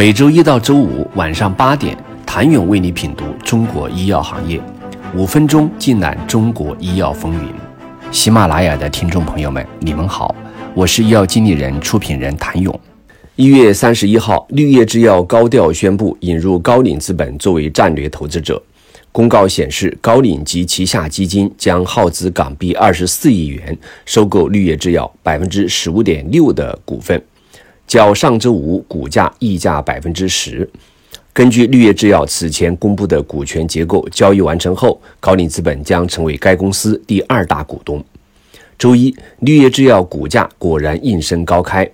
每周一到周五晚上八点，谭勇为你品读中国医药行业，五分钟尽览中国医药风云。喜马拉雅的听众朋友们，你们好，我是医药经理人、出品人谭勇。一月三十一号，绿叶制药高调宣布引入高瓴资本作为战略投资者。公告显示，高瓴及旗下基金将耗资港币二十四亿元收购绿叶制药百分之十五点六的股份。较上周五股价溢价百分之十。根据绿叶制药此前公布的股权结构，交易完成后，高瓴资本将成为该公司第二大股东。周一，绿叶制药股价果然应声高开，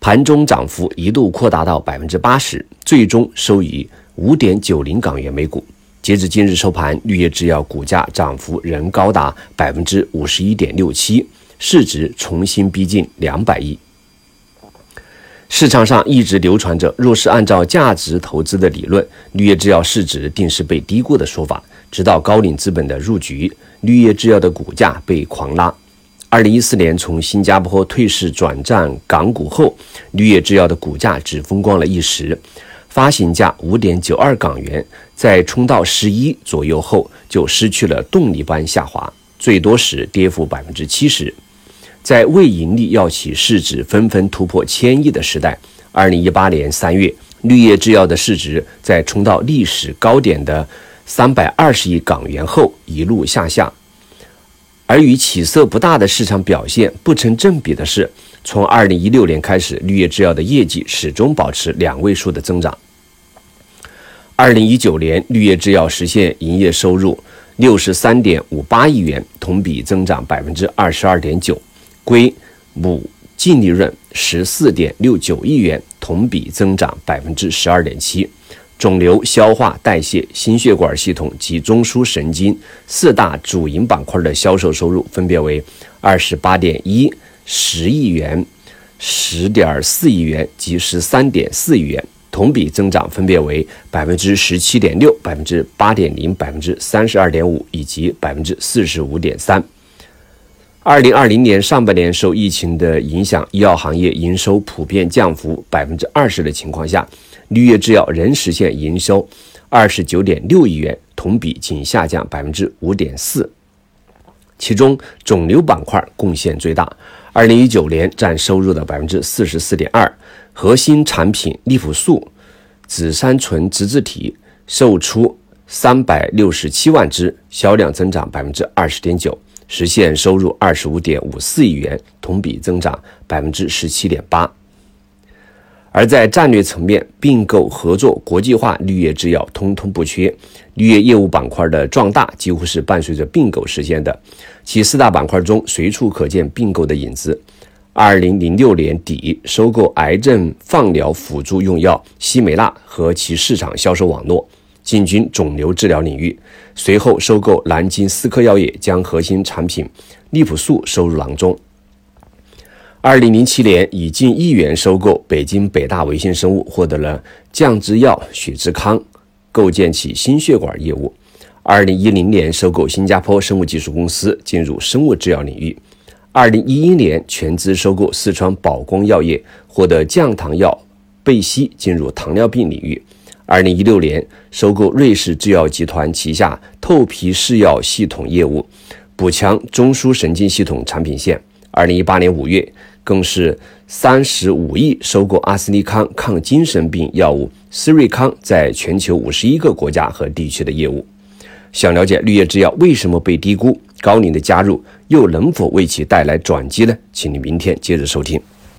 盘中涨幅一度扩大到百分之八十，最终收于五点九零港元每股。截至今日收盘，绿叶制药股价涨幅仍高达百分之五十一点六七，市值重新逼近两百亿。市场上一直流传着，若是按照价值投资的理论，绿叶制药市值定是被低估的说法。直到高瓴资本的入局，绿叶制药的股价被狂拉。二零一四年从新加坡退市转战港股后，绿叶制药的股价只风光了一时，发行价五点九二港元，在冲到十一左右后就失去了动力般下滑，最多时跌幅百分之七十。在未盈利药企市值纷纷突破千亿的时代，二零一八年三月，绿叶制药的市值在冲到历史高点的三百二十亿港元后一路下下。而与起色不大的市场表现不成正比的是，从二零一六年开始，绿叶制药的业绩始终保持两位数的增长。二零一九年，绿叶制药实现营业收入六十三点五八亿元，同比增长百分之二十二点九。归母净利润十四点六九亿元，同比增长百分之十二点七。肿瘤、消化、代谢、心血管系统及中枢神经四大主营板块的销售收入分别为二十八点一、十亿元、十点四亿元及十三点四亿元，同比增长分别为百分之十七点六、百分之八点零、百分之三十二点五以及百分之四十五点三。二零二零年上半年受疫情的影响，医药行业营收普遍降幅百分之二十的情况下，绿叶制药仍实现营收二十九点六亿元，同比仅下降百分之五点四。其中肿瘤板块贡献最大，二零一九年占收入的百分之四十四点二。核心产品利普素紫杉醇植质体售出三百六十七万支，销量增长百分之二十点九。实现收入二十五点五四亿元，同比增长百分之十七点八。而在战略层面，并购、合作、国际化，绿叶制药通通不缺。绿叶业务板块的壮大几乎是伴随着并购实现的，其四大板块中随处可见并购的影子。二零零六年底，收购癌症放疗辅助用药西美纳和其市场销售网络。进军肿瘤治疗领域，随后收购南京思科药业，将核心产品利普素收入囊中。二零零七年，以近亿元收购北京北大维信生物，获得了降脂药血脂康，构建起心血管业务。二零一零年，收购新加坡生物技术公司，进入生物制药领域。二零一一年，全资收购四川宝光药业，获得降糖药贝西，进入糖尿病领域。二零一六年，收购瑞士制药集团旗下透皮试药系统业务，补强中枢神经系统产品线。二零一八年五月，更是三十五亿收购阿斯利康抗精神病药物思瑞康在全球五十一个国家和地区的业务。想了解绿叶制药为什么被低估，高瓴的加入又能否为其带来转机呢？请你明天接着收听。